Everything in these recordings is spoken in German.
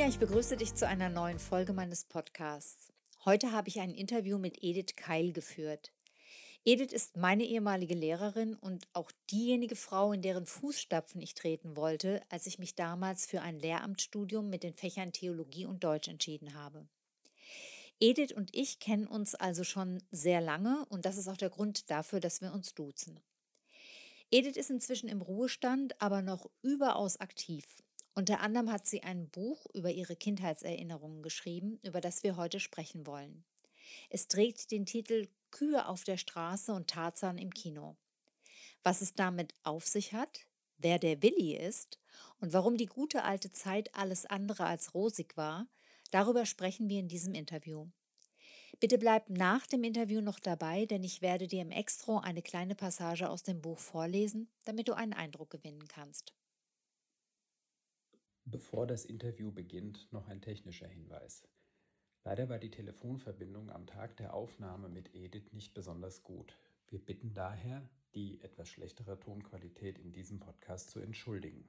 Ja, ich begrüße dich zu einer neuen Folge meines Podcasts. Heute habe ich ein Interview mit Edith Keil geführt. Edith ist meine ehemalige Lehrerin und auch diejenige Frau, in deren Fußstapfen ich treten wollte, als ich mich damals für ein Lehramtsstudium mit den Fächern Theologie und Deutsch entschieden habe. Edith und ich kennen uns also schon sehr lange und das ist auch der Grund dafür, dass wir uns duzen. Edith ist inzwischen im Ruhestand, aber noch überaus aktiv. Unter anderem hat sie ein Buch über ihre Kindheitserinnerungen geschrieben, über das wir heute sprechen wollen. Es trägt den Titel Kühe auf der Straße und Tarzan im Kino. Was es damit auf sich hat, wer der Willi ist und warum die gute alte Zeit alles andere als rosig war, darüber sprechen wir in diesem Interview. Bitte bleib nach dem Interview noch dabei, denn ich werde dir im Extro eine kleine Passage aus dem Buch vorlesen, damit du einen Eindruck gewinnen kannst. Bevor das Interview beginnt, noch ein technischer Hinweis. Leider war die Telefonverbindung am Tag der Aufnahme mit Edith nicht besonders gut. Wir bitten daher, die etwas schlechtere Tonqualität in diesem Podcast zu entschuldigen.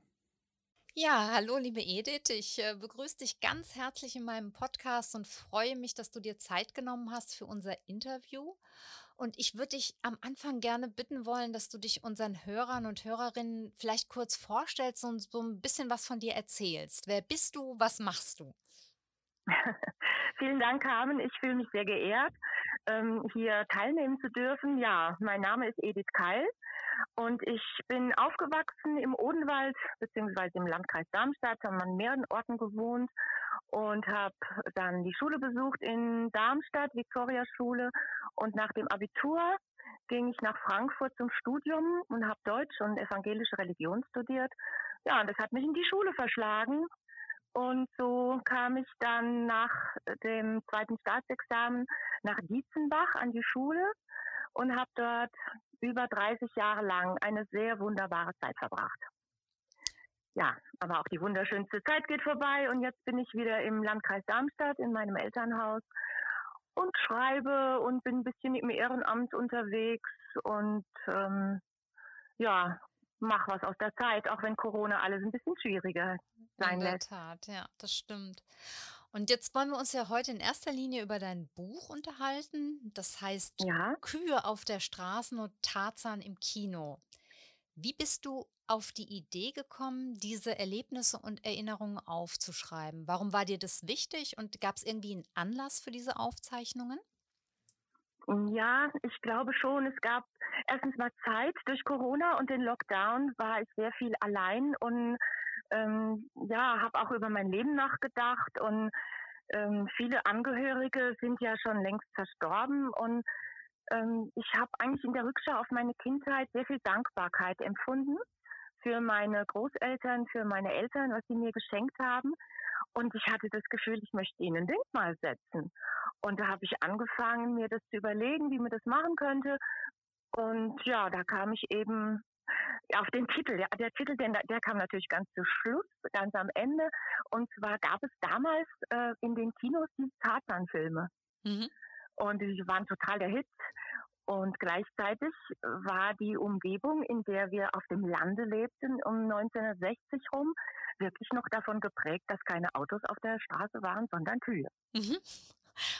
Ja, hallo liebe Edith, ich äh, begrüße dich ganz herzlich in meinem Podcast und freue mich, dass du dir Zeit genommen hast für unser Interview. Und ich würde dich am Anfang gerne bitten wollen, dass du dich unseren Hörern und Hörerinnen vielleicht kurz vorstellst und so ein bisschen was von dir erzählst. Wer bist du? Was machst du? Vielen Dank, Carmen. Ich fühle mich sehr geehrt, ähm, hier teilnehmen zu dürfen. Ja, mein Name ist Edith Keil und ich bin aufgewachsen im Odenwald beziehungsweise im Landkreis Darmstadt, habe an mehreren Orten gewohnt und habe dann die Schule besucht in Darmstadt, Victoria Schule. Und nach dem Abitur ging ich nach Frankfurt zum Studium und habe Deutsch und evangelische Religion studiert. Ja, und das hat mich in die Schule verschlagen. Und so kam ich dann nach dem zweiten Staatsexamen nach Dietzenbach an die Schule und habe dort über 30 Jahre lang eine sehr wunderbare Zeit verbracht. Ja, aber auch die wunderschönste Zeit geht vorbei und jetzt bin ich wieder im Landkreis Darmstadt in meinem Elternhaus und schreibe und bin ein bisschen im Ehrenamt unterwegs und ähm, ja, mach was aus der Zeit, auch wenn Corona alles ein bisschen schwieriger sein In der lässt. Tat, ja, das stimmt. Und jetzt wollen wir uns ja heute in erster Linie über dein Buch unterhalten. Das heißt Ja. Kühe auf der Straße und Tarzan im Kino. Wie bist du auf die Idee gekommen, diese Erlebnisse und Erinnerungen aufzuschreiben? Warum war dir das wichtig und gab es irgendwie einen Anlass für diese Aufzeichnungen? Ja, ich glaube schon. Es gab erstens mal Zeit. Durch Corona und den Lockdown war ich sehr viel allein und ähm, ja, habe auch über mein Leben nachgedacht und ähm, viele Angehörige sind ja schon längst verstorben und ähm, ich habe eigentlich in der Rückschau auf meine Kindheit sehr viel Dankbarkeit empfunden für meine Großeltern, für meine Eltern, was sie mir geschenkt haben. Und ich hatte das Gefühl, ich möchte ihnen ein Denkmal setzen. Und da habe ich angefangen, mir das zu überlegen, wie man das machen könnte. Und ja, da kam ich eben auf den Titel. Ja, der Titel, den, der kam natürlich ganz zu Schluss, ganz am Ende. Und zwar gab es damals äh, in den Kinos die Tarzan-Filme. Mhm. Und die waren total der Hit. Und gleichzeitig war die Umgebung, in der wir auf dem Lande lebten, um 1960 rum, wirklich noch davon geprägt, dass keine Autos auf der Straße waren, sondern Kühe. Mhm.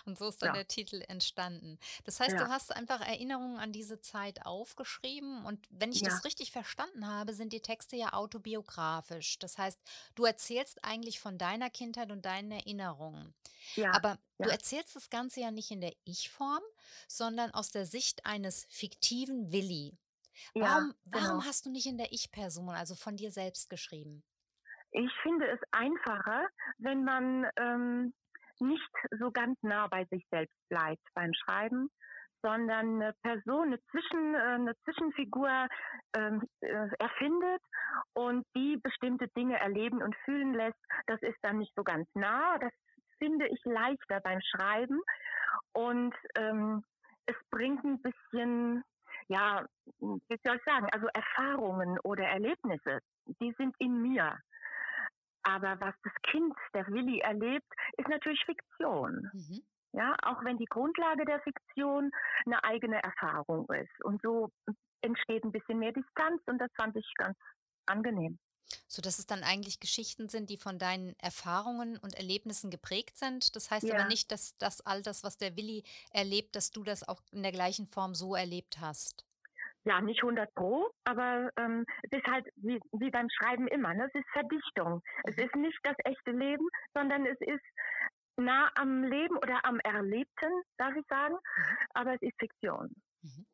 Und so ist dann Ja, der Titel entstanden. Das heißt, du ja, hast einfach Erinnerungen an diese Zeit aufgeschrieben und wenn ich das ja, richtig verstanden habe, sind die Texte ja autobiografisch. Das heißt, du erzählst eigentlich von deiner Kindheit und deinen Erinnerungen. ja, Aber du erzählst das Ganze ja nicht in der Ich-Form, sondern aus der Sicht eines fiktiven Willi. ja, Warum, warum genau. hast du nicht in der Ich-Person, also von dir selbst geschrieben? Ich finde es einfacher, wenn man ähm, nicht so ganz nah bei sich selbst bleibt beim Schreiben, sondern eine Person, eine, Zwischen, äh, eine Zwischenfigur ähm, äh, erfindet und die bestimmte Dinge erleben und fühlen lässt. Das ist dann nicht so ganz nah. Das finde ich leichter beim Schreiben und ähm, es bringt ein bisschen, ja, wie soll ich sagen, also Erfahrungen oder Erlebnisse, die sind in mir. Aber was das Kind, der Willi, erlebt, ist natürlich Fiktion. Mhm. Ja, auch wenn die Grundlage der Fiktion eine eigene Erfahrung ist. Und so entsteht ein bisschen mehr Distanz und das fand ich ganz angenehm. So dass es dann eigentlich Geschichten sind, die von deinen Erfahrungen und Erlebnissen geprägt sind. Das heißt aber nicht, dass das all das, was der Willi erlebt, dass du das auch in der gleichen Form so erlebt hast. Ja, nicht 100 pro, aber ähm, es ist halt wie, wie beim Schreiben immer, ne? es ist Verdichtung. Es mhm. ist nicht das echte Leben, sondern es ist nah am Leben oder am Erlebten, darf ich sagen, mhm. aber es ist Fiktion. Mhm.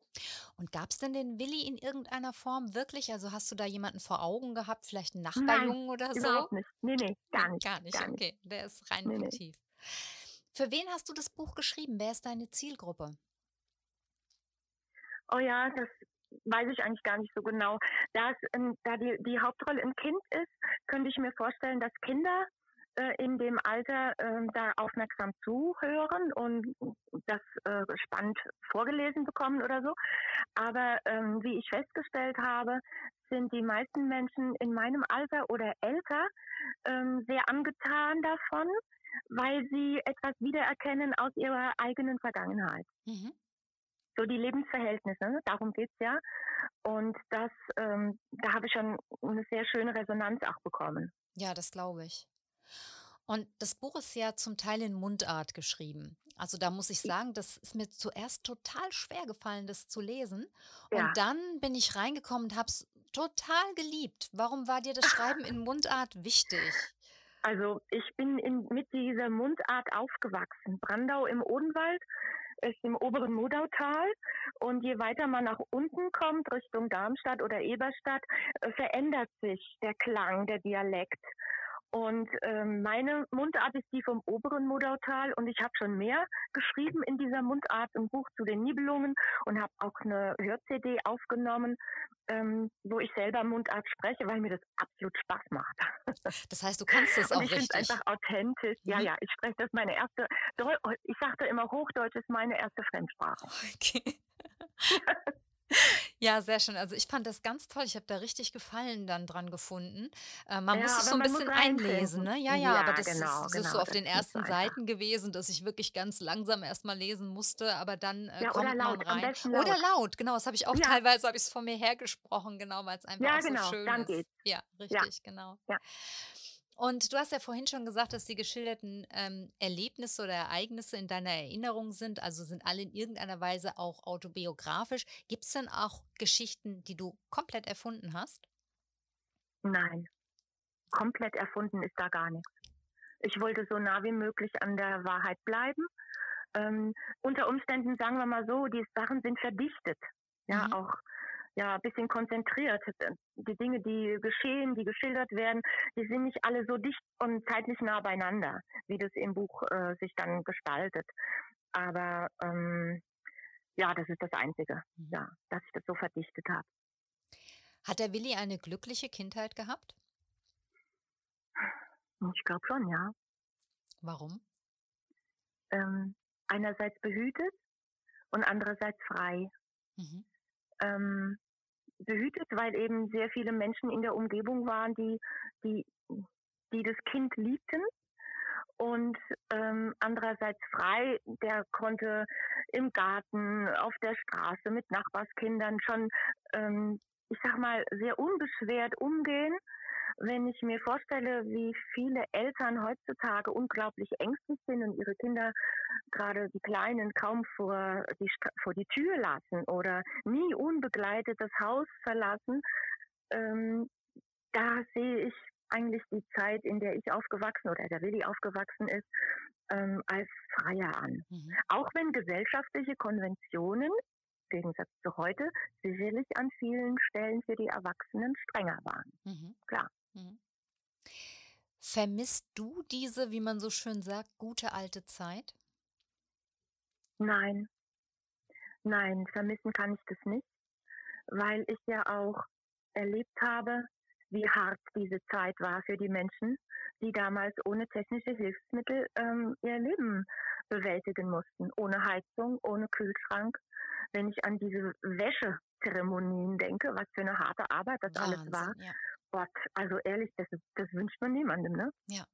Und gab es denn den Willi in irgendeiner Form wirklich? Also hast du da jemanden vor Augen gehabt, vielleicht einen Nachbarjungen Nein, oder so? Überhaupt nicht. Nee, nee, gar nicht. Gar nicht, gar nicht. okay. Der ist rein nee, fiktiv. Nee. Für wen hast du das Buch geschrieben? Wer ist deine Zielgruppe? Oh ja, das weiß ich eigentlich gar nicht so genau. Da, es, da die, die Hauptrolle ein Kind ist, könnte ich mir vorstellen, dass Kinder äh, in dem Alter äh, da aufmerksam zuhören und das äh, spannend vorgelesen bekommen oder so. Aber ähm, wie ich festgestellt habe, sind die meisten Menschen in meinem Alter oder älter ähm, sehr angetan davon, weil sie etwas wiedererkennen aus ihrer eigenen Vergangenheit. Mhm. So die Lebensverhältnisse, ne? darum geht's ja. Und das, ähm, da habe ich schon eine sehr schöne Resonanz auch bekommen. Ja, das glaube ich. Und das Buch ist ja zum Teil in Mundart geschrieben. Also da muss ich sagen, das ist mir zuerst total schwer gefallen, das zu lesen. Und ja. dann bin ich reingekommen und habe es total geliebt. Warum war dir das Schreiben in Mundart wichtig? Also ich bin in, mit dieser Mundart aufgewachsen. Brandau im Odenwald ist im oberen Modautal und je weiter man nach unten kommt, Richtung Darmstadt oder Eberstadt, äh, verändert sich der Klang, der Dialekt. Und ähm, meine Mundart ist die vom oberen Modautal und ich habe schon mehr geschrieben in dieser Mundart, ein Buch zu den Nibelungen und habe auch eine Hör-CD aufgenommen, ähm, wo ich selber Mundart spreche, weil mir das absolut Spaß macht. Das heißt, du kannst es auch ich richtig. Ich einfach authentisch. Mhm. Ja, ja, ich spreche das meine erste, ich sagte immer, Hochdeutsch ist meine erste Fremdsprache. Okay. Ja, sehr schön. Also ich fand das ganz toll. Ich habe da richtig Gefallen dann dran gefunden. Äh, man ja, muss sich so ein bisschen einlesen, ne? Ja, ja, ja aber das, genau, ist, das genau, ist so auf den ersten Seiten gewesen, dass ich wirklich ganz langsam erstmal lesen musste, aber dann äh, ja, kommt laut, man rein. Laut. Oder laut, genau. Das habe ich auch teilweise, habe ich es von mir hergesprochen, genau, weil es einfach auch genau, so schön ist. Geht's. Ja, richtig, genau. Und du hast ja vorhin schon gesagt, dass die geschilderten ähm, Erlebnisse oder Ereignisse in deiner Erinnerung sind, also sind alle in irgendeiner Weise auch autobiografisch. Gibt es denn auch Geschichten, die du komplett erfunden hast? Nein, komplett erfunden ist da gar nichts. Ich wollte so nah wie möglich an der Wahrheit bleiben. Ähm, unter Umständen sagen wir mal so, die Sachen sind verdichtet. Ja, mhm. auch ja, ein bisschen konzentriert. Die Dinge, die geschehen, die geschildert werden, die sind nicht alle so dicht und zeitlich nah beieinander, wie das im Buch äh, sich dann gestaltet. Aber ähm, ja, das ist das Einzige, mhm. ja, dass ich das so verdichtet habe. Hat der Willi eine glückliche Kindheit gehabt? Ich glaube schon, ja. Warum? Ähm, einerseits behütet und andererseits frei. Mhm. Ähm, behütet, weil eben sehr viele Menschen in der Umgebung waren, die, die, die das Kind liebten. Und ähm, andererseits frei, der konnte im Garten, auf der Straße mit Nachbarskindern schon, ähm, ich sag mal, sehr unbeschwert umgehen wenn ich mir vorstelle, wie viele Eltern heutzutage unglaublich ängstlich sind und ihre Kinder, gerade die Kleinen, kaum vor die, vor die Tür lassen oder nie unbegleitet das Haus verlassen, ähm, da sehe ich eigentlich die Zeit, in der ich aufgewachsen oder der Willi aufgewachsen ist, ähm, als freier an. Mhm. Auch wenn gesellschaftliche Konventionen Gegensatz zu heute sicherlich an vielen Stellen für die Erwachsenen strenger waren. Mhm. Klar. Mhm. Vermisst du diese, wie man so schön sagt, gute alte Zeit? Nein. Nein, vermissen kann ich das nicht, weil ich ja auch erlebt habe, wie hart diese Zeit war für die Menschen, die damals ohne technische Hilfsmittel ähm, ihr Leben bewältigen mussten, ohne Heizung, ohne Kühlschrank. Wenn ich an diese Wäschezeremonien denke, was für eine harte Arbeit das Wahnsinn, alles war. Ja. Gott, also ehrlich, das, das wünscht man niemandem, ne? Ja.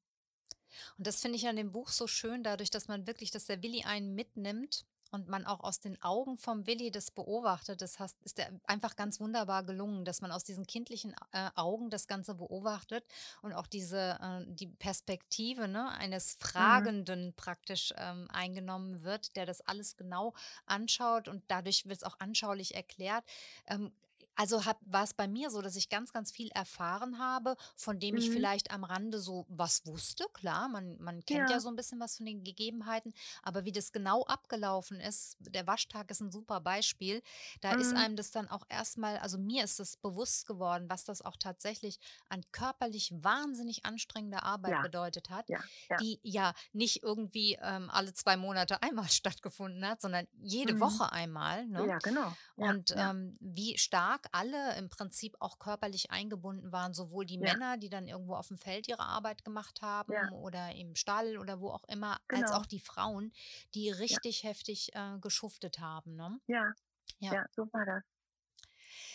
Und das finde ich an dem Buch so schön, dadurch, dass man wirklich, dass der Willi einen mitnimmt und man auch aus den Augen vom Willi das beobachtet, das heißt, ist der einfach ganz wunderbar gelungen, dass man aus diesen kindlichen äh, Augen das Ganze beobachtet und auch diese äh, die Perspektive ne, eines mhm. Fragenden mhm. praktisch ähm, eingenommen wird, der das alles genau anschaut und dadurch wird es auch anschaulich erklärt. Ähm, also war es bei mir so, dass ich ganz, ganz viel erfahren habe, von dem ich Mhm. vielleicht am Rande so was wusste. Klar, man, man kennt ja Ja. so ein bisschen was von den Gegebenheiten, aber wie das genau abgelaufen ist, der Waschtag ist ein super Beispiel. Da ist Mhm. einem das dann auch erstmal, also mir ist es bewusst geworden, was das auch tatsächlich an körperlich wahnsinnig anstrengender Arbeit Ja. bedeutet hat, Ja. Die ja nicht irgendwie ähm, alle zwei Monate einmal stattgefunden hat, sondern jede Mhm. Woche einmal. Ne? Ja, genau. Und ähm, wie stark alle im Prinzip auch körperlich eingebunden waren, sowohl die Ja. Männer, die dann irgendwo auf dem Feld ihre Arbeit gemacht haben Ja. oder im Stall oder wo auch immer, als Genau. auch die Frauen, die richtig heftig äh, geschuftet haben. Ne? Ja. Ja. Ja, so war das.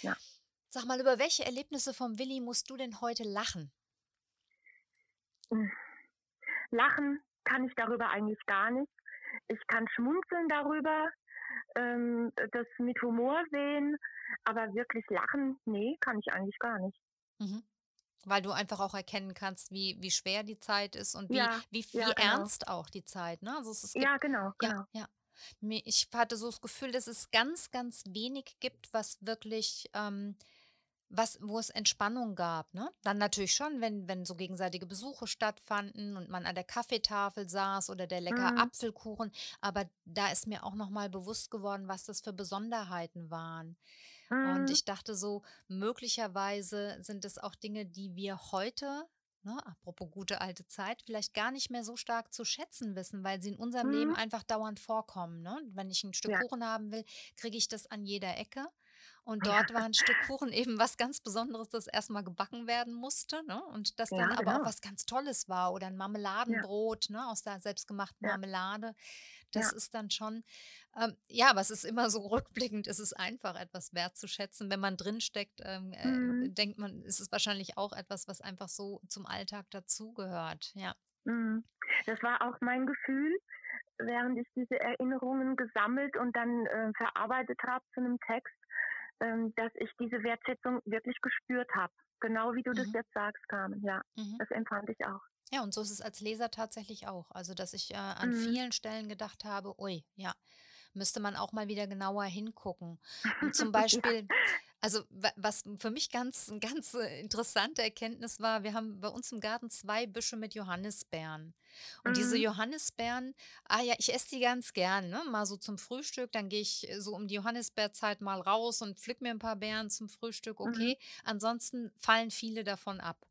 Ja. Sag mal, über welche Erlebnisse vom Willi musst du denn heute lachen? Hm. Lachen kann ich darüber eigentlich gar nicht. Ich kann schmunzeln darüber, ähm, das mit Humor sehen, aber wirklich lachen, nee, kann ich eigentlich gar nicht. Mhm. Weil du einfach auch erkennen kannst, wie, wie schwer die Zeit ist und wie, Ja, wie, wie ja, genau. ernst auch die Zeit. Ne? Also es, gibt Ja, genau, Ja, genau. ja. Mir ich hatte so das Gefühl, dass es ganz, ganz wenig gibt, was wirklich, ähm was wo es Entspannung gab, ne? Dann natürlich schon, wenn wenn so gegenseitige Besuche stattfanden und man an der Kaffeetafel saß oder der leckere Mhm. Apfelkuchen, aber da ist mir auch noch mal bewusst geworden, was das für Besonderheiten waren. Und Mhm. ich dachte so, möglicherweise sind es auch Dinge, die wir heute, ne, apropos gute alte Zeit, vielleicht gar nicht mehr so stark zu schätzen wissen, weil sie in unserem Leben Mhm. einfach dauernd vorkommen. Ne? Wenn ich ein Stück Ja. Kuchen haben will, kriege ich das an jeder Ecke. Und dort war ein Stück Kuchen eben was ganz Besonderes, das erstmal gebacken werden musste, ne? Und das dann Ja, aber auch genau. was ganz Tolles war oder ein Ja. Marmeladenbrot, ne, aus der selbstgemachten Ja. Marmelade. Das Ja. ist dann schon, ähm, ja, aber es ist immer so rückblickend, es ist einfach etwas wertzuschätzen. Wenn man drinsteckt, ähm, äh, Mhm. denkt man, ist es wahrscheinlich auch etwas, was einfach so zum Alltag dazugehört. Ja. Mhm. Das war auch mein Gefühl, während ich diese Erinnerungen gesammelt und dann äh, verarbeitet habe zu einem Text, ähm, dass ich diese Wertschätzung wirklich gespürt habe. Genau wie du das Mhm. jetzt sagst, Carmen. Ja, Mhm. das empfand ich auch. Ja, und so ist es als Leser tatsächlich auch. Also, dass ich äh, an Mhm. vielen Stellen gedacht habe, ui, ja, müsste man auch mal wieder genauer hingucken. Und zum Beispiel, also wa- was für mich ganz, ganz äh, interessante Erkenntnis war, wir haben bei uns im Garten zwei Büsche mit Johannisbeeren. Und diese Mhm. Johannisbeeren, ah ja, ich esse die ganz gern, ne? Mal so zum Frühstück, dann gehe ich äh, so um die Johannisbeerzeit mal raus und pflück mir ein paar Beeren zum Frühstück, Mhm. okay. Ansonsten fallen viele davon ab.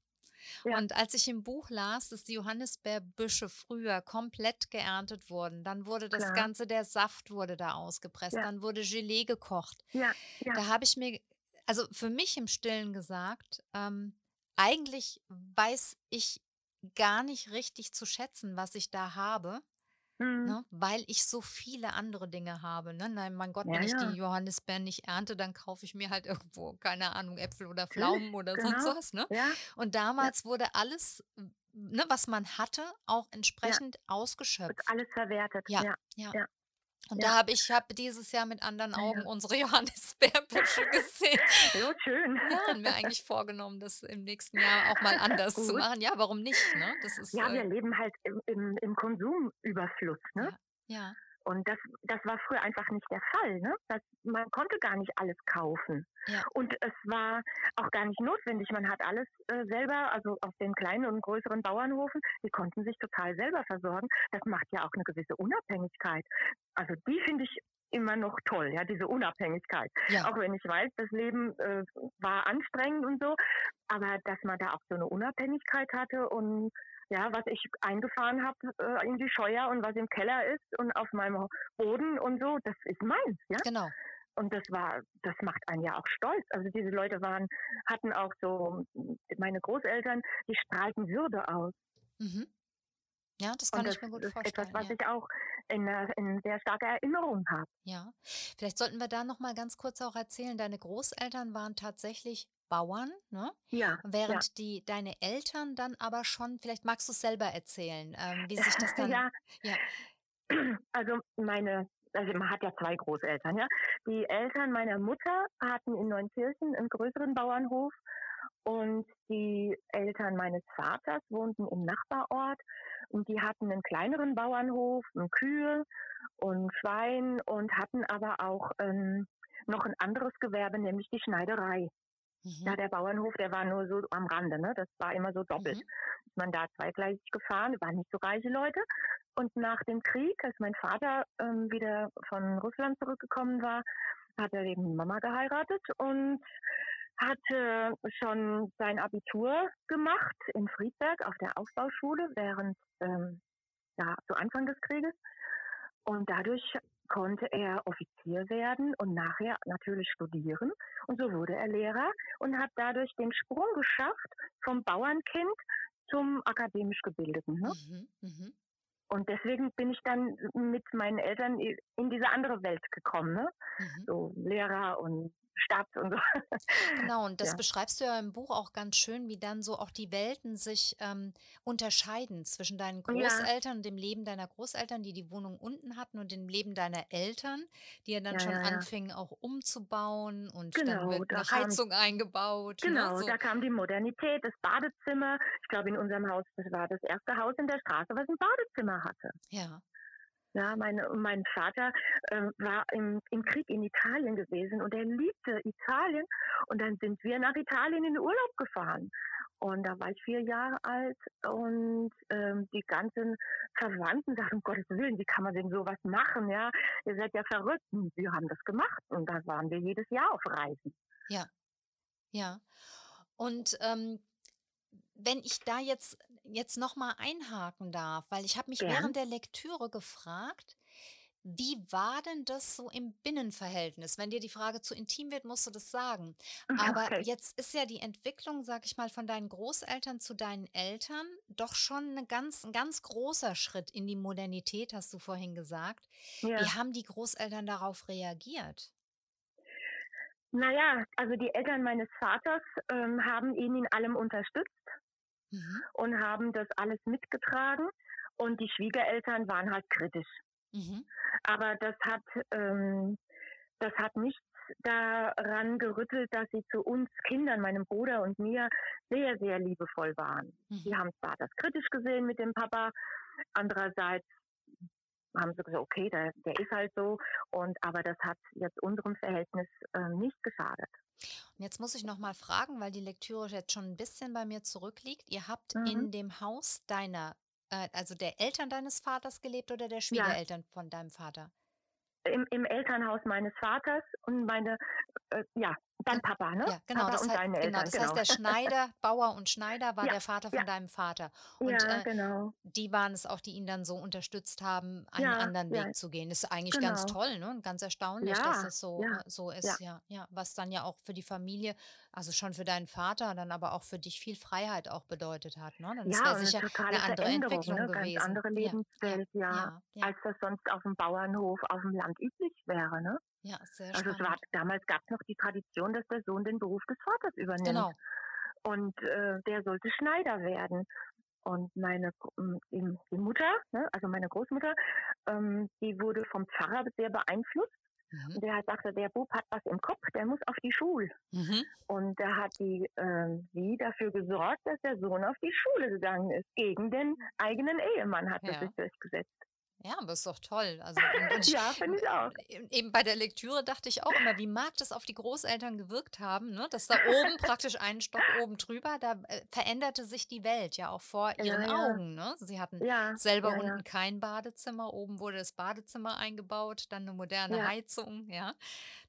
Ja. Und als ich im Buch las, dass die Johannisbeerbüsche früher komplett geerntet wurden, dann wurde das Klar. Ganze, der Saft wurde da ausgepresst, Ja. dann wurde Gelee gekocht. Ja. Da habe ich mir, also für mich im Stillen gesagt, ähm, eigentlich weiß ich gar nicht richtig zu schätzen, was ich da habe. Mhm. Ne, weil ich so viele andere Dinge habe. Ne? Nein, mein Gott, Ja, wenn ich die. Johannisbeeren nicht ernte, dann kaufe ich mir halt irgendwo, keine Ahnung, Äpfel oder Natürlich, Pflaumen oder sonst genau. was. Ne? Ja, Und damals wurde alles, ne, was man hatte, auch entsprechend wird ausgeschöpft. alles verwertet. Ja. ja. Und Ja. da habe ich hab dieses Jahr mit anderen Ja, Augen ja. unsere Johannisbeerbüsche gesehen. So schön. Ja, und mir eigentlich vorgenommen, das im nächsten Jahr auch mal anders zu machen. Ja, warum nicht? Ne? Das ist, Ja, wir äh, leben halt im, im, im Konsumüberfluss. Ne? ja, ja, Und das, das war früher einfach nicht der Fall. Ne? Das, man konnte gar nicht alles kaufen. ja, Und es war auch gar nicht notwendig. Man hat alles äh, selber, also auf den kleinen und größeren Bauernhofen, die konnten sich total selber versorgen. Das macht ja auch eine gewisse Unabhängigkeit. Also die finde ich immer noch toll, ja, diese Unabhängigkeit. Ja. Auch wenn ich weiß, das Leben äh, war anstrengend und so, aber dass man da auch so eine Unabhängigkeit hatte und ja, was ich eingefahren habe äh, in die Scheuer und was im Keller ist und auf meinem Boden und so, das ist meins, ja. Genau. Und das war, das macht einen ja auch stolz. Also diese Leute waren, hatten auch so, meine Großeltern, die strahlten Würde aus. Mhm. Ja, das kann das ich mir gut ist vorstellen. etwas, was ja. ich auch in, der- in sehr starker Erinnerung habe. Ja, vielleicht sollten wir da noch mal ganz kurz auch erzählen, deine Großeltern waren tatsächlich Bauern, ne? Ja, Während die deine Eltern dann aber schon, vielleicht magst du es selber erzählen, ähm, wie sich das dann, ja. ja, Also meine, also man hat ja zwei Großeltern, ja. Die Eltern meiner Mutter hatten in Neunkirchen einen größeren Bauernhof und die Eltern meines Vaters wohnten im Nachbarort und die hatten einen kleineren Bauernhof, ein Kühe und Schwein und hatten aber auch ähm, noch ein anderes Gewerbe, nämlich die Schneiderei. Ja, mhm, der Bauernhof, der war nur so am Rande, ne? Das war immer so doppelt. mhm, man da zweigleisig gefahren, waren nicht so reiche Leute. Und nach dem Krieg, als mein Vater ähm, wieder von Russland zurückgekommen war, hat er eben Mama geheiratet und hatte schon sein Abitur gemacht in Friedberg auf der Aufbauschule während ähm, ja, zu Anfang des Krieges. Und dadurch konnte er Offizier werden und nachher natürlich studieren. Und so wurde er Lehrer und hat dadurch den Sprung geschafft vom Bauernkind zum akademisch Gebildeten. Ne? mhm, mhm. Und deswegen bin ich dann mit meinen Eltern in diese andere Welt gekommen. Ne? mhm. So Lehrer und Stadt und so. Genau, und das Ja. beschreibst du ja im Buch auch ganz schön, wie dann so auch die Welten sich ähm, unterscheiden zwischen deinen Ja. Großeltern und dem Leben deiner Großeltern, die die Wohnung unten hatten, und dem Leben deiner Eltern, die ja dann Ja, schon ja, ja. anfingen auch umzubauen und dann Genau, wird da eine kam- Heizung eingebaut. Genau, ne? so. da kam die Modernität, das Badezimmer. Ich glaube, in unserem Haus, das war das erste Haus in der Straße, was ein Badezimmer hatte. Ja, Ja, meine, mein Vater ähm, war im, im Krieg in Italien gewesen und er liebte Italien. Und dann sind wir nach Italien in den Urlaub gefahren. Und da war ich vier Jahre alt und ähm, die ganzen Verwandten sagten, um Gottes Willen, wie kann man denn sowas machen? Ja, ihr seid ja verrückt. Und wir haben das gemacht und da waren wir jedes Jahr auf Reisen. ja. Und ähm, wenn ich da jetzt, jetzt nochmal einhaken darf, weil ich habe mich Gern. während der Lektüre gefragt, wie war denn das so im Binnenverhältnis? Wenn dir die Frage zu intim wird, musst du das sagen. Aber Okay. jetzt ist ja die Entwicklung, sag ich mal, von deinen Großeltern zu deinen Eltern doch schon eine ganz, ein ganz großer Schritt in die Modernität, hast du vorhin gesagt. Ja. Wie haben die Großeltern darauf reagiert? Naja, also die Eltern meines Vaters ähm, haben ihn in allem unterstützt Mhm. und haben das alles mitgetragen. Und die Schwiegereltern waren halt kritisch. Mhm. Aber das hat, ähm, das hat nichts daran gerüttelt, dass sie zu uns Kindern, meinem Bruder und mir, sehr, sehr liebevoll waren. Die Mhm. haben zwar das kritisch gesehen mit dem Papa, andererseits haben sie gesagt, okay, der, der ist halt so. Und aber das hat jetzt unserem Verhältnis ähm, nicht geschadet. Und jetzt muss ich noch mal fragen, weil die Lektüre jetzt schon ein bisschen bei mir zurückliegt. Ihr habt Mhm. in dem Haus deiner, äh, also der Eltern deines Vaters gelebt oder der Schwiegereltern von deinem Vater? Im, Im Elternhaus meines Vaters und meine, äh, ja, dann Papa, ne? Ja, genau. Papa Das und heißt, genau, Eltern, das genau. heißt, der Schneider, Bauer und Schneider war Ja, der Vater von ja. deinem Vater. Und ja, äh, genau. die waren es auch, die ihn dann so unterstützt haben, einen anderen. Weg zu gehen. Das ist eigentlich ganz Genau. toll, ne? Und ganz erstaunlich, dass das so, äh, so ist, ja. ja. Was dann ja auch für die Familie, also schon für deinen Vater, dann aber auch für dich viel Freiheit auch bedeutet hat, ne? Dann Ja, wäre eine sicher totale eine andere Entwicklung ne? Ganz gewesen. andere Ja, Lebenswelt, ja, als das sonst auf dem Bauernhof, auf dem Land üblich wäre, ne? Ja, sehr Also es war, damals gab es noch die Tradition, dass der Sohn den Beruf des Vaters übernimmt. Genau. Und äh, der sollte Schneider werden. Und meine die, die Mutter, ne, also meine Großmutter, ähm, die wurde vom Pfarrer sehr beeinflusst. Mhm. Und der hat sagte, der Bub hat was im Kopf, der muss auf die Schule. Mhm. Und da hat die ähm, sie dafür gesorgt, dass der Sohn auf die Schule gegangen ist. Gegen den eigenen Ehemann hat Ja. er sich durchgesetzt. Ja, aber ist doch toll. Also, und Ja, finde ich auch. eben bei der Lektüre dachte ich auch immer, wie mag das auf die Großeltern gewirkt haben, ne? Dass da oben praktisch einen Stock oben drüber, da, äh, veränderte sich die Welt ja auch vor Ja, ihren ja. Augen, ne? Sie hatten Ja, selber unten kein Badezimmer, oben wurde das Badezimmer eingebaut, dann 'ne moderne. Heizung, ja?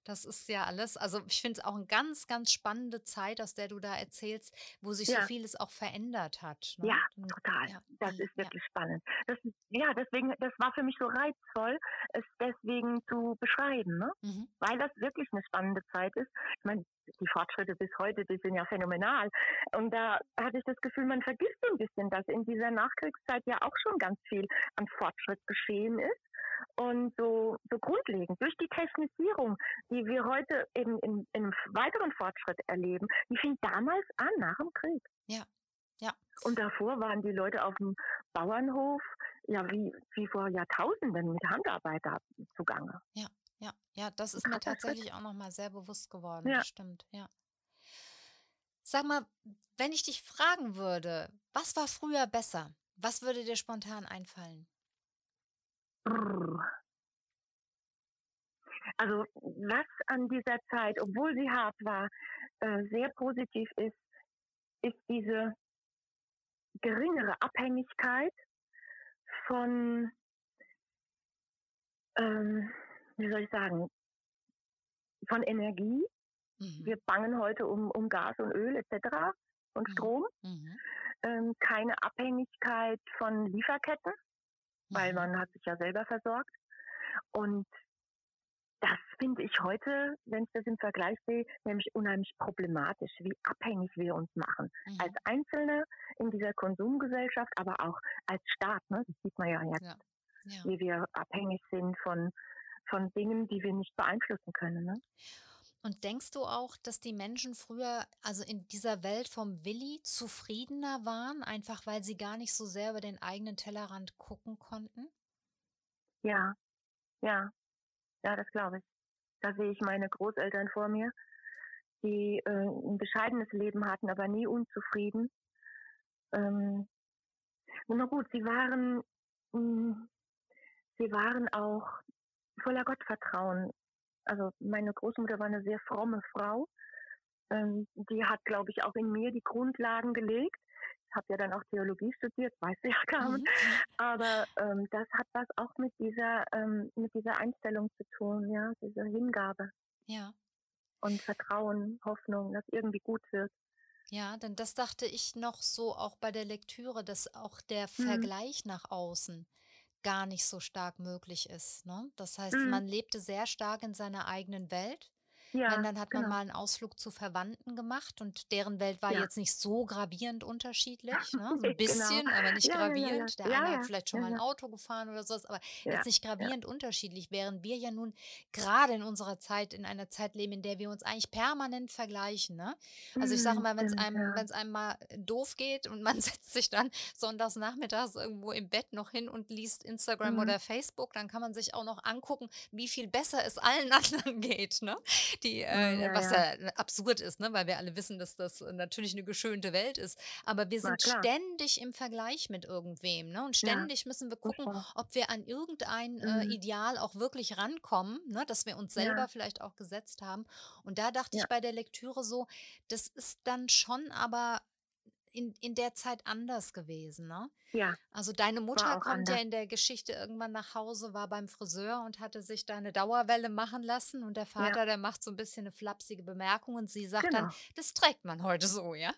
Das ist ja alles also, ich finde es auch 'n ganz, ganz spannende Zeit, aus der du da erzählst, wo sich so Ja. vieles auch verändert hat, ne? Ja, total. ja, Das ist ja. wirklich spannend. Das ist ja, deswegen das war für mich so reizvoll, es deswegen zu beschreiben, ne? Mhm. Weil das wirklich 'ne spannende Zeit ist. Ich meine, die Fortschritte bis heute, die sind ja phänomenal. Und da hatte ich das Gefühl, man vergisst so 'n bisschen, dass in dieser Nachkriegszeit ja auch schon ganz viel an Fortschritt geschehen ist. Und so so grundlegend durch die Technisierung, die wir heute eben in in weiteren Fortschritt erleben, die fing damals an, nach dem Krieg. Ja, ja. Und davor waren die Leute auf'm Bauernhof, ja, wie wie vor Jahrtausenden mit Handarbeit da zugange. Ja, ja, ja, das ist mir tatsächlich auch noch mal sehr bewusst geworden. Ja. Stimmt, ja. Sag mal, wenn ich dich fragen würde: „Was war früher besser?“ Was würde dir spontan einfallen? Also, was an dieser Zeit, obwohl sie hart war, äh, sehr positiv ist, ist diese geringere Abhängigkeit von ähm, wie soll ich sagen von Energie. Mhm. Wir bangen heute um um Gas und Öl et cetera und Mhm. Strom. Mhm. Ähm, keine Abhängigkeit von Lieferketten, weil Mhm. man hat sich ja selber versorgt. Und das finde ich heute, wenn ich das im Vergleich sehe, nämlich unheimlich problematisch, wie abhängig wir uns machen. Als Mhm. Einzelne in dieser Konsumgesellschaft, aber auch als Staat, ne? Das sieht man ja jetzt, Ja, ja. wie wir abhängig sind von von Dingen, die wir nicht beeinflussen können, ne? Und denkst du auch, dass die Menschen früher, also in dieser Welt vom Willi, zufriedener waren, einfach weil sie gar nicht so sehr über den eigenen Tellerrand gucken konnten? Ja, ja. Ja, das glaube ich. Da sehe ich meine Großeltern vor mir, die, äh, 'n bescheidenes Leben hatten, aber nie unzufrieden. Ähm, na gut, sie waren hm, sie waren auch voller Gottvertrauen. Also, meine Großmutter war 'ne sehr fromme Frau. Ähm, die hat, glaube ich, auch in mir die Grundlagen gelegt. Ich habe ja dann auch Theologie studiert, weißt du ja, Carmen. Mhm. Aber, ähm, das hat was auch mit dieser ähm, mit dieser Einstellung zu tun, ja, diese Hingabe Ja. und Vertrauen, Hoffnung, dass irgendwie gut wird. Ja, denn das dachte ich noch so auch bei der Lektüre, dass auch der Mhm. Vergleich nach außen gar nicht so stark möglich ist, ne? Das heißt, Mhm. man lebte sehr stark in seiner eigenen Welt. Wenn, Ja, dann hat man genau. mal 'n Ausflug zu Verwandten gemacht und deren Welt war Ja. jetzt nicht so gravierend unterschiedlich, ne? So 'n Ne, genau. bisschen, aber nicht Ja, gravierend. Der eine hat vielleicht schon mal 'n ja. Auto gefahren oder so was, aber jetzt nicht gravierend unterschiedlich, während wir ja nun grade in unserer Zeit in einer Zeit leben, in der wir uns eigentlich permanent vergleichen, ne? Also, ich sage Mhm, mal, wenn's stimmt, einem wenn's einem mal doof geht und man setzt sich dann sonntags nachmittags irgendwo im Bett noch hin und liest Instagram Mhm. oder Facebook, dann kann man sich auch noch angucken, wie viel besser es allen anderen geht, ne? Die, äh ja, was ja. ja absurd ist, ne, weil wir alle wissen, dass das natürlich 'ne geschönte Welt ist. Aber wir sind ständig im Vergleich mit irgendwem, ne? Und Ja, ständig müssen wir gucken, ob wir an irgendein, äh, Mhm. Ideal auch wirklich rankommen, ne, das wir uns Ja. selber vielleicht auch gesetzt haben. Und da dachte Ja. ich bei der Lektüre so, das ist dann schon aber in in der Zeit anders gewesen, ne? Ja, Also, deine Mutter kommt ja anders. in der Geschichte irgendwann nach Hause, war beim Friseur und hatte sich da 'ne Dauerwelle machen lassen und der Ja. Vater, der macht so 'n bisschen 'ne flapsige Bemerkung und sie sagt dann: Genau. „Das trägt man heute so“, ja?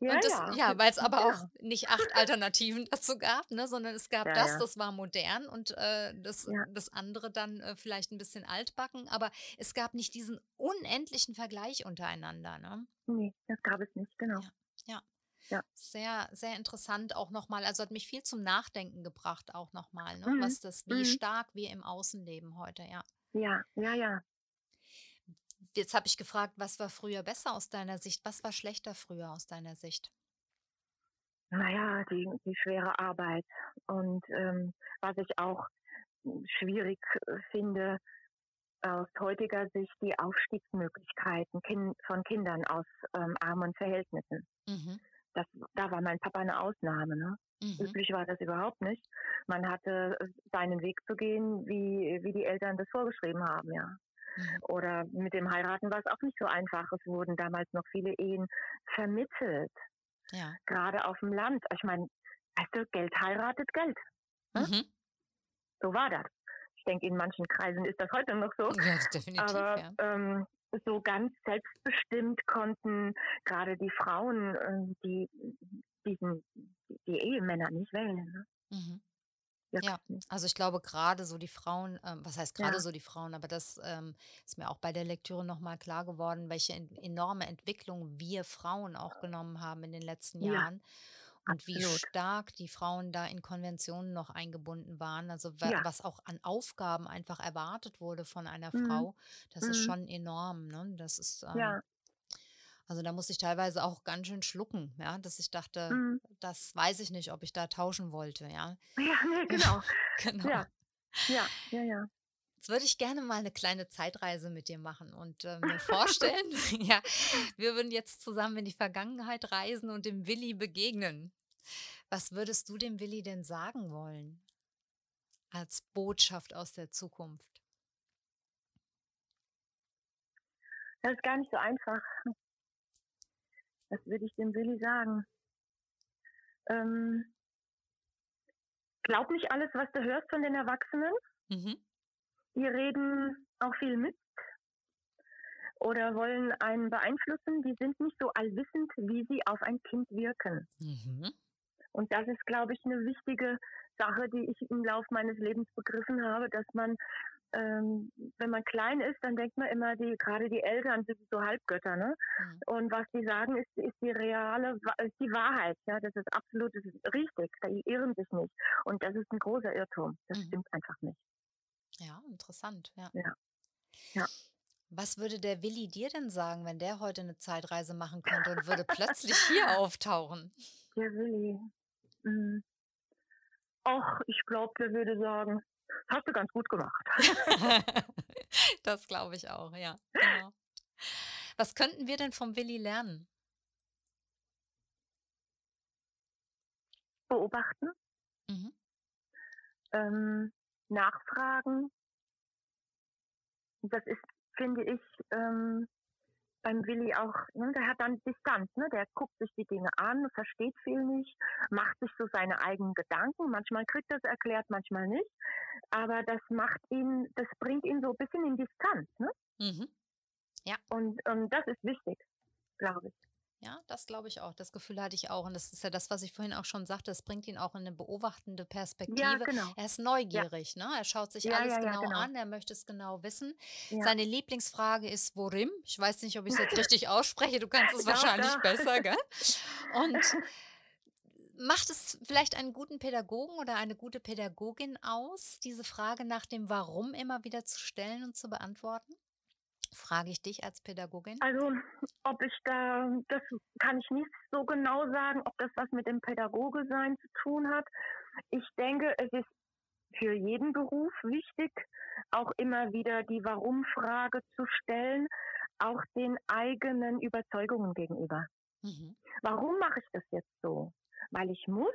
Ja, das ja, ja, weil's aber auch ja. nicht 8 Alternativen dazu gab, ne, sondern es gab Ja, das, ja. das war modern und, äh, das Ja. das andere dann, äh, vielleicht 'n bisschen altbacken, aber es gab nicht diesen unendlichen Vergleich untereinander, ne? Ne, das gab es nicht, genau. Ja. Sehr, sehr interessant auch noch mal. Also, hat mich viel zum Nachdenken gebracht auch noch mal, ne, Mhm, was das wie mhm. stark wir im Außen leben heute, ja. Ja, ja, ja. Jetzt habe ich gefragt, was war früher besser aus deiner Sicht? Was war schlechter früher aus deiner Sicht? Na ja, die die schwere Arbeit und, ähm, was ich auch, hm, schwierig, äh, finde aus heutiger Sicht die Aufstiegsmöglichkeiten von Kindern aus, ähm, armen Verhältnissen. Mhm. Das, da war mein Papa eine Ausnahme. Ne? Mhm. Üblich war das überhaupt nicht. Man hatte äh, seinen Weg zu gehen, wie, wie die Eltern das vorgeschrieben haben, ja. Mhm. Oder mit dem Heiraten war es auch nicht so einfach. Es wurden damals noch viele Ehen vermittelt. Ja. Gerade auf dem Land. Ich meine, weißt du, Geld heiratet Geld. Ne? Mhm. So war das. Ich denke, in manchen Kreisen ist das heute noch so. Ja, definitiv. Aber ja. ähm, so ganz selbstbestimmt konnten gerade die Frauen, äh, die diesen die Ehemänner nicht wählen. Ne? Mhm. Ja, also ich glaube gerade so die Frauen, ähm, was heißt gerade Ja. so die Frauen, aber das ähm, ist mir auch bei der Lektüre nochmal klar geworden, welche en enorme Entwicklung wir Frauen auch genommen haben in den letzten Ja, Jahren und wie absolut. stark die Frauen da in Konventionen noch eingebunden waren. Also Ja. was auch an Aufgaben einfach erwartet wurde von einer Mhm. Frau, das ist Mhm. schon enorm, ne? Das ist, ähm, Ja. also da muss ich teilweise auch ganz schön schlucken, ja, dass ich dachte, Mhm. das weiß ich nicht, ob ich da tauschen wollte, ja. Ja, ne, genau. Genau. Ja. Ja, ja, ja. Jetzt würde ich gerne mal eine kleine Zeitreise mit dir machen und, äh, mir vorstellen, ja, wir würden jetzt zusammen in die Vergangenheit reisen und dem Willi begegnen. Was würdest du dem Willi denn sagen wollen als Botschaft aus der Zukunft? Das ist gar nicht so einfach. Was würde ich dem Willi sagen? Ähm, glaub nicht alles, was du hörst von den Erwachsenen. Mhm. Die reden auch viel mit oder wollen einen beeinflussen. Die sind nicht so allwissend, wie sie auf ein Kind wirken. Mhm. Und das ist, glaube ich, eine wichtige Sache, die ich im Laufe meines Lebens begriffen habe, dass man ähm, wenn man klein ist, dann denkt man immer, die, gerade die Eltern sind so Halbgötter, ne? Mhm. Und was die sagen, ist, ist die reale, ist die Wahrheit, ja? Das ist absolut das ist richtig. Die irren sich nicht. Und das ist ein großer Irrtum. Das mhm. stimmt einfach nicht. Ja, interessant, ja. Ja. ja. Was würde der Willi dir denn sagen, wenn der heute eine Zeitreise machen könnte und würde plötzlich hier auftauchen? Der Willi. Hm. Ach, ich glaube, der würde sagen, Hast du ganz gut gemacht. Das glaube ich auch, ja, genau. Was könnten wir denn vom Willi lernen? Beobachten. Mhm. Ähm, nachfragen. Das ist, finde ich, ähm, beim Willi auch, ne, der hat dann Distanz, ne? der guckt sich die Dinge an, versteht viel nicht, macht sich so seine eigenen Gedanken. Manchmal kriegt er es erklärt, manchmal nicht. Aber das macht ihn, das bringt ihn so ein bisschen in Distanz. Ne? Mhm. Ja. Und, und das ist wichtig, glaube ich. Ja, das glaube ich auch. Das Gefühl hatte ich auch. Und das ist ja das, was ich vorhin auch schon sagte. Es bringt ihn auch in eine beobachtende Perspektive. Ja, genau. Er ist neugierig. Ja. Ne? Er schaut sich ja, alles genau, genau, an. Er möchte es genau wissen. Seine Lieblingsfrage ist, worin? Ich weiß nicht, ob ich es jetzt richtig ausspreche. Du kannst es doch, wahrscheinlich doch. besser, gell? Und macht es vielleicht einen guten Pädagogen oder eine gute Pädagogin aus, diese Frage nach dem Warum immer wieder zu stellen und zu beantworten? Frage ich dich als Pädagogin? Also, ob ich da, das kann ich nicht so genau sagen, ob das was mit dem Pädagoge sein zu tun hat. Ich denke, es ist für jeden Beruf wichtig, auch immer wieder die Warum-Frage zu stellen, auch den eigenen Überzeugungen gegenüber. Mhm. Warum mache ich das jetzt so? Weil ich muss,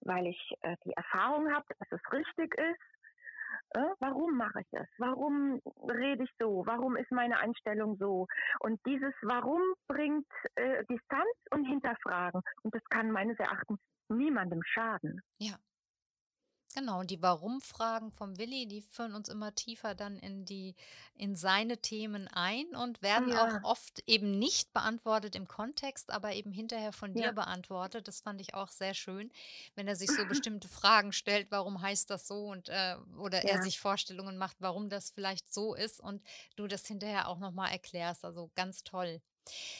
weil ich äh, die Erfahrung habe, dass es richtig ist, äh, warum mache ich das? Warum rede ich so? Warum ist meine Einstellung so? Und dieses Warum bringt äh, Distanz und Hinterfragen. Und das kann meines Erachtens niemandem schaden. Ja. Genau, und die Warum-Fragen vom Willi, die führen uns immer tiefer dann in die, in seine Themen ein und werden ja. auch oft eben nicht beantwortet im Kontext, aber eben hinterher von dir ja. beantwortet. Das fand ich auch sehr schön, wenn er sich so bestimmte Fragen stellt, warum heißt das so und äh, oder ja. er sich Vorstellungen macht, warum das vielleicht so ist und du das hinterher auch nochmal erklärst. Also ganz toll.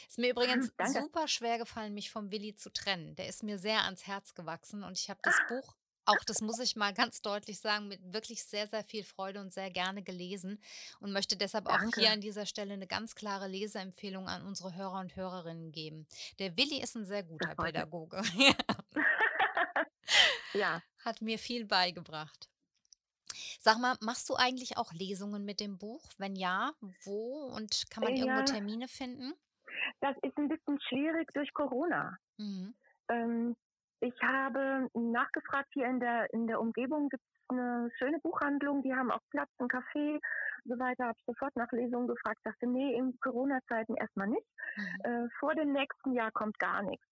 Ist mir übrigens Danke. super schwer gefallen, mich vom Willi zu trennen. Der ist mir sehr ans Herz gewachsen und ich habe das Buch auch das muss ich mal ganz deutlich sagen, mit wirklich sehr, sehr viel Freude und sehr gerne gelesen und möchte deshalb auch hier an dieser Stelle eine ganz klare Leseempfehlung an unsere Hörer und Hörerinnen geben. Der Willi ist ein sehr guter Pädagoge. Ja. Hat mir viel beigebracht. Sag mal, machst du eigentlich auch Lesungen mit dem Buch? Wenn ja, wo und kann man irgendwo Ja, Termine finden? das ist ein bisschen schwierig durch Corona. Mhm. Ähm, ich habe nachgefragt, hier in der, in der Umgebung gibt es eine schöne Buchhandlung, die haben auch Platz, ein Café und so weiter. Habe ich sofort nach Lesungen gefragt, dachte, nee, in Corona-Zeiten erstmal nicht. Mhm. Äh, vor dem nächsten Jahr kommt gar nichts.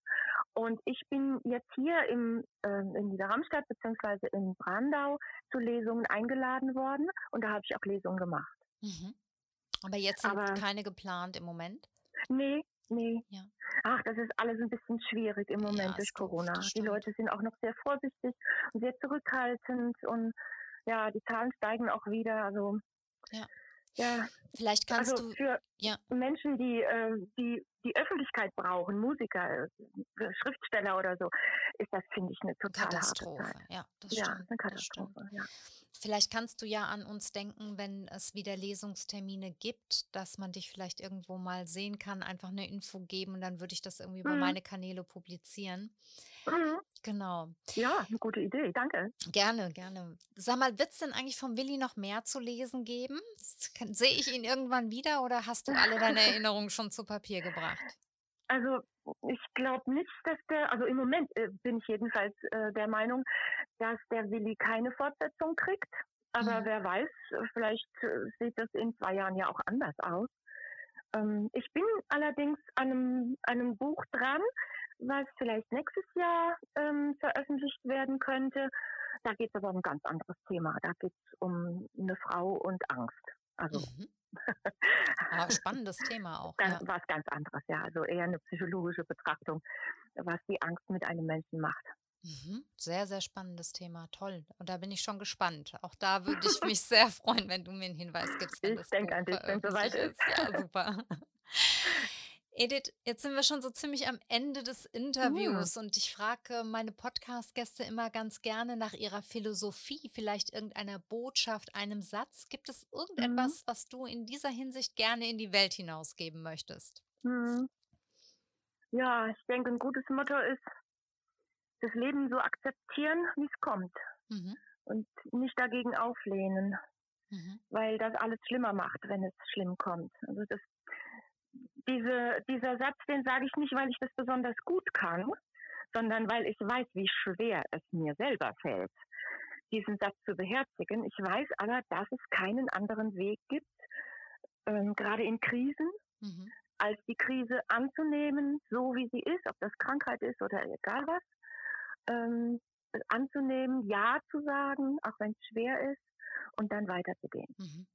Und ich bin jetzt hier im, äh, in Niederramstadt beziehungsweise in Brandau zu Lesungen eingeladen worden und da habe ich auch Lesungen gemacht. Mhm. Aber jetzt sind Aber, keine geplant im Moment? Nee, nee. Ja. Ach, das ist alles ein bisschen schwierig im Moment ja, durch Corona. Die Leute sind auch noch sehr vorsichtig und sehr zurückhaltend und ja, die Zahlen steigen auch wieder. Also ja. Ja. Vielleicht kannst also du für ja. Menschen, die, äh, die die Öffentlichkeit brauchen, Musiker, äh, Schriftsteller oder so, ist das, finde ich, eine totale Katastrophe. Ja, das ja, stimmt. Eine Katastrophe, ja. Vielleicht kannst du ja an uns denken, wenn es wieder Lesungstermine gibt, dass man dich vielleicht irgendwo mal sehen kann, einfach eine Info geben und dann würde ich das irgendwie mhm. über meine Kanäle publizieren. Mhm. Genau. Ja, eine gute Idee, danke. Gerne, gerne. Sag mal, wird es denn eigentlich vom Willi noch mehr zu lesen geben? Sehe ich ihn irgendwann wieder oder hast du alle deine Erinnerungen schon zu Papier gebracht? Also ich glaube nicht, dass der, also im Moment äh, bin ich jedenfalls äh, der Meinung, dass der Willi keine Fortsetzung kriegt. Aber mhm. wer weiß, vielleicht äh, sieht das in zwei Jahren ja auch anders aus. Ähm, ich bin allerdings an einem, einem Buch dran, was vielleicht nächstes Jahr ähm, veröffentlicht werden könnte. Da geht es aber um ein ganz anderes Thema. Da geht es um eine Frau und Angst. Also mhm. Ah, spannendes Thema auch. Ganz, ja. Was ganz anderes, ja. Also eher eine psychologische Betrachtung, was die Angst mit einem Menschen macht. Mhm. Sehr, sehr spannendes Thema. Toll. Und da bin ich schon gespannt. Auch da würde ich mich sehr freuen, wenn du mir einen Hinweis gibst. ich denke an dich, wenn es soweit ist. Ja, super. Edith, jetzt sind wir schon so ziemlich am Ende des Interviews ja. und ich frage meine Podcast-Gäste immer ganz gerne nach ihrer Philosophie, vielleicht irgendeiner Botschaft, einem Satz. Gibt es mhm. irgendetwas, mhm. was du in dieser Hinsicht gerne in die Welt hinausgeben möchtest? Mhm. Ja, ich denke, ein gutes Motto ist, das Leben so akzeptieren, wie es kommt mhm. und nicht dagegen auflehnen, mhm. weil das alles schlimmer macht, wenn es schlimm kommt. Also das diese, dieser Satz, den sage ich nicht, weil ich das besonders gut kann, sondern weil ich weiß, wie schwer es mir selber fällt, diesen Satz zu beherzigen. Ich weiß aber, dass es keinen anderen Weg gibt, ähm, gerade in Krisen, mhm. als die Krise anzunehmen, so wie sie ist, ob das Krankheit ist oder egal was, ähm, anzunehmen, Ja zu sagen, auch wenn es schwer ist, und dann weiterzugehen. Mhm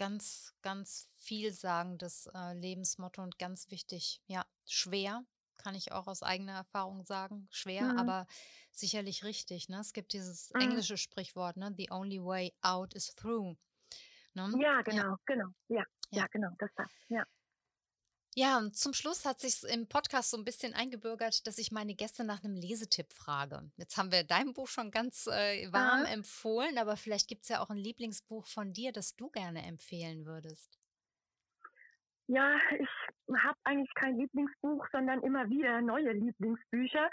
ganz, ganz vielsagendes äh, Lebensmotto und ganz wichtig. Ja, schwer, kann ich auch aus eigener Erfahrung sagen. Schwer, mhm. aber sicherlich richtig. Ne? Es gibt dieses mhm. englische Sprichwort, ne? The only way out is through. Ne? Ja, genau, ja. genau. Ja, ja, ja, genau, das passt. Ja. Ja, und zum Schluss hat sich im Podcast so ein bisschen eingebürgert, dass ich meine Gäste nach einem Lesetipp frage. Jetzt haben wir dein Buch schon ganz äh, warm Aha. empfohlen, aber vielleicht gibt es ja auch ein Lieblingsbuch von dir, das du gerne empfehlen würdest. Ja, ich habe eigentlich kein Lieblingsbuch, sondern immer wieder neue Lieblingsbücher.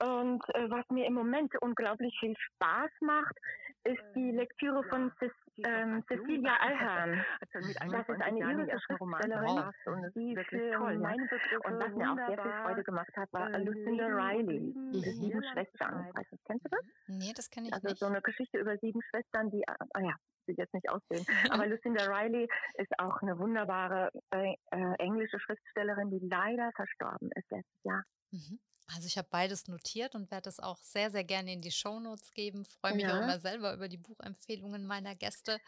Und äh, was mir im Moment unglaublich viel Spaß macht, ist die ähm, Lektüre von Ce ähm, Cecilia Allhern. Das ist eine irische Schriftstellerin und die für toll, meine Begriffe Und was mir auch sehr viel Freude gemacht hat, war äh, Lucinda Riley, die sieben Schwestern. Weißt du, kennst du das? Nee, das kenne ich also nicht. Also so eine Geschichte über sieben Schwestern, die, ah ja, sie jetzt nicht aussehen. Aber Lucinda Riley ist auch eine wunderbare äh, äh, englische Schriftstellerin, die leider verstorben ist letztes Jahr. Mhm. Also ich habe beides notiert und werde es auch sehr, sehr gerne in die Shownotes geben. Freue mich ja. auch immer selber über die Buchempfehlungen meiner Gäste.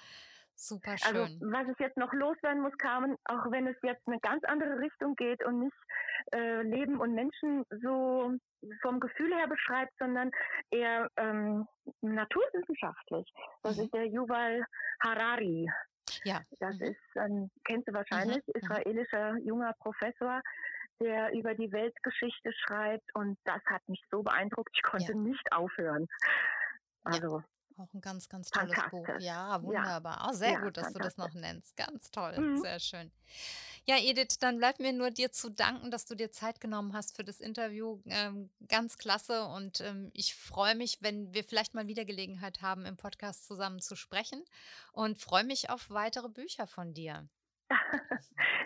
Super also, schön. Also was ich jetzt noch loswerden muss, Carmen, auch wenn es jetzt eine ganz andere Richtung geht und nicht äh, Leben und Menschen so vom Gefühl her beschreibt, sondern eher ähm, naturwissenschaftlich. Das mhm. ist der Yuval Harari. Ja. Das mhm. ist, ähm, kennst du wahrscheinlich, mhm. mhm. israelischer junger Professor, der über die Weltgeschichte schreibt und das hat mich so beeindruckt, ich konnte ja. nicht aufhören. Also ja. Auch ein ganz, ganz tolles Buch. Ja, wunderbar. Ja. Oh, sehr ja, gut, dass du das noch nennst. Ganz toll. Mhm. Sehr schön. Ja, Edith, dann bleibt mir nur dir zu danken, dass du dir Zeit genommen hast für das Interview. Ähm, ganz klasse. Und ähm, ich freue mich, wenn wir vielleicht mal wieder Gelegenheit haben, im Podcast zusammen zu sprechen. Und freue mich auf weitere Bücher von dir.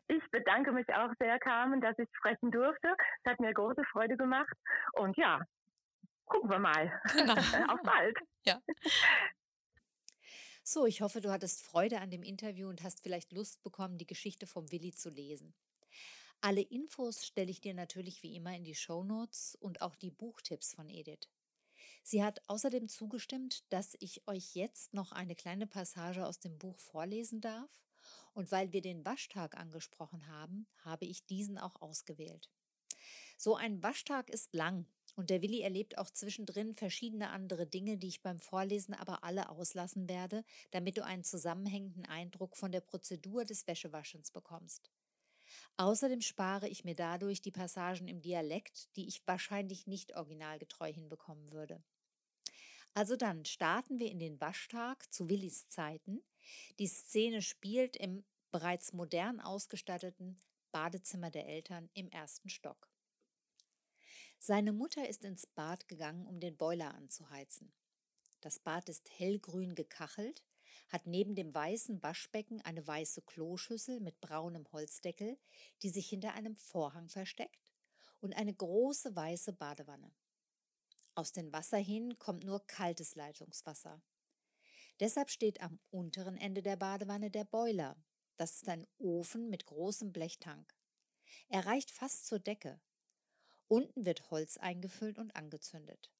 Ich bedanke mich auch sehr, Carmen, dass ich sprechen durfte. Es hat mir große Freude gemacht. Und ja, gucken wir mal. Genau. Auf bald. Ja. So, ich hoffe, du hattest Freude an dem Interview und hast vielleicht Lust bekommen, die Geschichte vom Willi zu lesen. Alle Infos stelle ich dir natürlich wie immer in die Show Notes und auch die Buchtipps von Edith. Sie hat außerdem zugestimmt, dass ich euch jetzt noch eine kleine Passage aus dem Buch vorlesen darf. Und weil wir den Waschtag angesprochen haben, habe ich diesen auch ausgewählt. So ein Waschtag ist lang und der Willi erlebt auch zwischendrin verschiedene andere Dinge, die ich beim Vorlesen aber alle auslassen werde, damit du einen zusammenhängenden Eindruck von der Prozedur des Wäschewaschens bekommst. Außerdem spare ich mir dadurch die Passagen im Dialekt, die ich wahrscheinlich nicht originalgetreu hinbekommen würde. Also dann starten wir in den Waschtag zu Willis Zeiten. Die Szene spielt im bereits modern ausgestatteten Badezimmer der Eltern im ersten Stock. Seine Mutter ist ins Bad gegangen, um den Boiler anzuheizen. Das Bad ist hellgrün gekachelt, hat neben dem weißen Waschbecken eine weiße Kloschüssel mit braunem Holzdeckel, die sich hinter einem Vorhang versteckt, und eine große weiße Badewanne. Aus den Wasserhähnen kommt nur kaltes Leitungswasser. Deshalb steht am unteren Ende der Badewanne der Boiler. Das ist ein Ofen mit großem Blechtank. Er reicht fast zur Decke. Unten wird Holz eingefüllt und angezündet.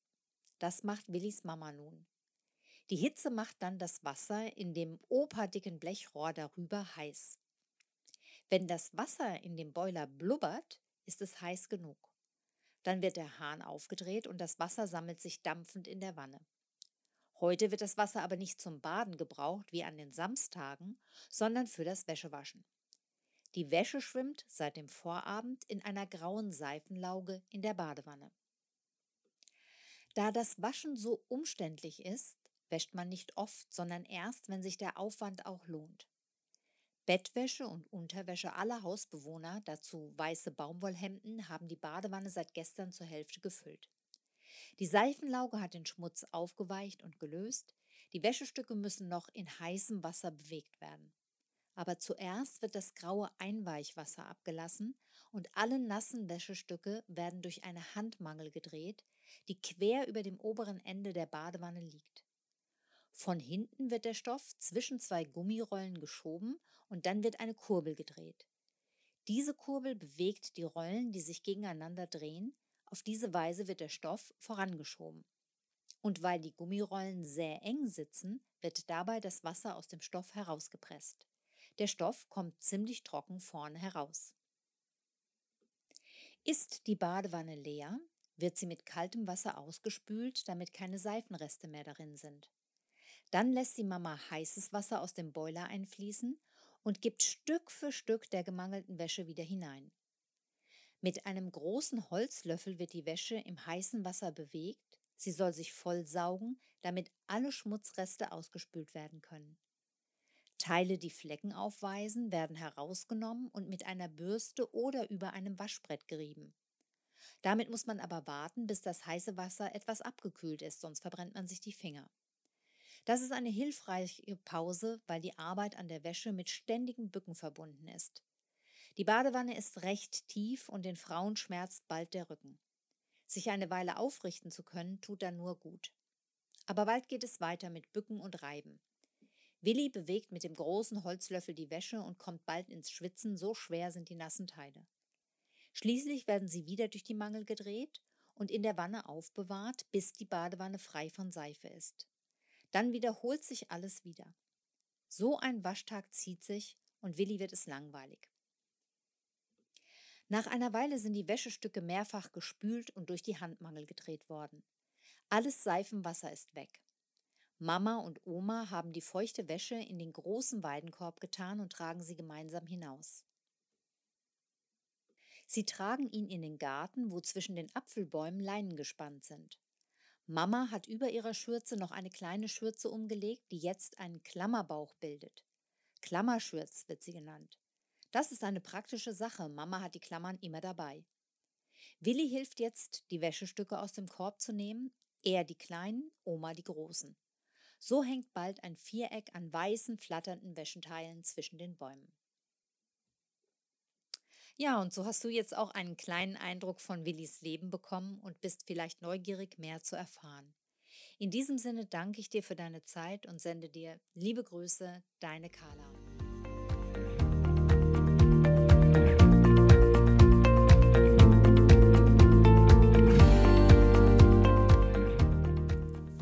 Das macht Willis Mama nun. Die Hitze macht dann das Wasser in dem operdicken Blechrohr darüber heiß. Wenn das Wasser in dem Boiler blubbert, ist es heiß genug. Dann wird der Hahn aufgedreht und das Wasser sammelt sich dampfend in der Wanne. Heute wird das Wasser aber nicht zum Baden gebraucht wie an den Samstagen, sondern für das Wäschewaschen. Die Wäsche schwimmt seit dem Vorabend in einer grauen Seifenlauge in der Badewanne. Da das Waschen so umständlich ist, wäscht man nicht oft, sondern erst, wenn sich der Aufwand auch lohnt. Bettwäsche und Unterwäsche aller Hausbewohner, dazu weiße Baumwollhemden, haben die Badewanne seit gestern zur Hälfte gefüllt. Die Seifenlauge hat den Schmutz aufgeweicht und gelöst, die Wäschestücke müssen noch in heißem Wasser bewegt werden. Aber zuerst wird das graue Einweichwasser abgelassen und alle nassen Wäschestücke werden durch eine Handmangel gedreht, die quer über dem oberen Ende der Badewanne liegt. Von hinten wird der Stoff zwischen zwei Gummirollen geschoben und dann wird eine Kurbel gedreht. Diese Kurbel bewegt die Rollen, die sich gegeneinander drehen. Auf diese Weise wird der Stoff vorangeschoben. Und weil die Gummirollen sehr eng sitzen, wird dabei das Wasser aus dem Stoff herausgepresst. Der Stoff kommt ziemlich trocken vorne heraus. Ist die Badewanne leer, wird sie mit kaltem Wasser ausgespült, damit keine Seifenreste mehr darin sind. Dann lässt die Mama heißes Wasser aus dem Boiler einfließen und gibt Stück für Stück der gemangelten Wäsche wieder hinein. Mit einem großen Holzlöffel wird die Wäsche im heißen Wasser bewegt, sie soll sich voll saugen, damit alle Schmutzreste ausgespült werden können. Teile, die Flecken aufweisen, werden herausgenommen und mit einer Bürste oder über einem Waschbrett gerieben. Damit muss man aber warten, bis das heiße Wasser etwas abgekühlt ist, sonst verbrennt man sich die Finger. Das ist eine hilfreiche Pause, weil die Arbeit an der Wäsche mit ständigem Bücken verbunden ist. Die Badewanne ist recht tief und den Frauen schmerzt bald der Rücken. Sich eine Weile aufrichten zu können, tut dann nur gut. Aber bald geht es weiter mit Bücken und Reiben. Willi bewegt mit dem großen Holzlöffel die Wäsche und kommt bald ins Schwitzen, so schwer sind die nassen Teile. Schließlich werden sie wieder durch die Mangel gedreht und in der Wanne aufbewahrt, bis die Badewanne frei von Seife ist. Dann wiederholt sich alles wieder. So ein Waschtag zieht sich und Willi wird es langweilig. Nach einer Weile sind die Wäschestücke mehrfach gespült und durch die Handmangel gedreht worden. Alles Seifenwasser ist weg. Mama und Oma haben die feuchte Wäsche in den großen Weidenkorb getan und tragen sie gemeinsam hinaus. Sie tragen ihn in den Garten, wo zwischen den Apfelbäumen Leinen gespannt sind. Mama hat über ihrer Schürze noch eine kleine Schürze umgelegt, die jetzt einen Klammerbauch bildet. Klammerschürz wird sie genannt. Das ist eine praktische Sache. Mama hat die Klammern immer dabei. Willi hilft jetzt, die Wäschestücke aus dem Korb zu nehmen, er die kleinen, Oma die großen. So hängt bald ein Viereck an weißen, flatternden Wäschenteilen zwischen den Bäumen. Ja, und so hast du jetzt auch einen kleinen Eindruck von Willis Leben bekommen und bist vielleicht neugierig, mehr zu erfahren. In diesem Sinne danke ich dir für deine Zeit und sende dir liebe Grüße, deine Carla.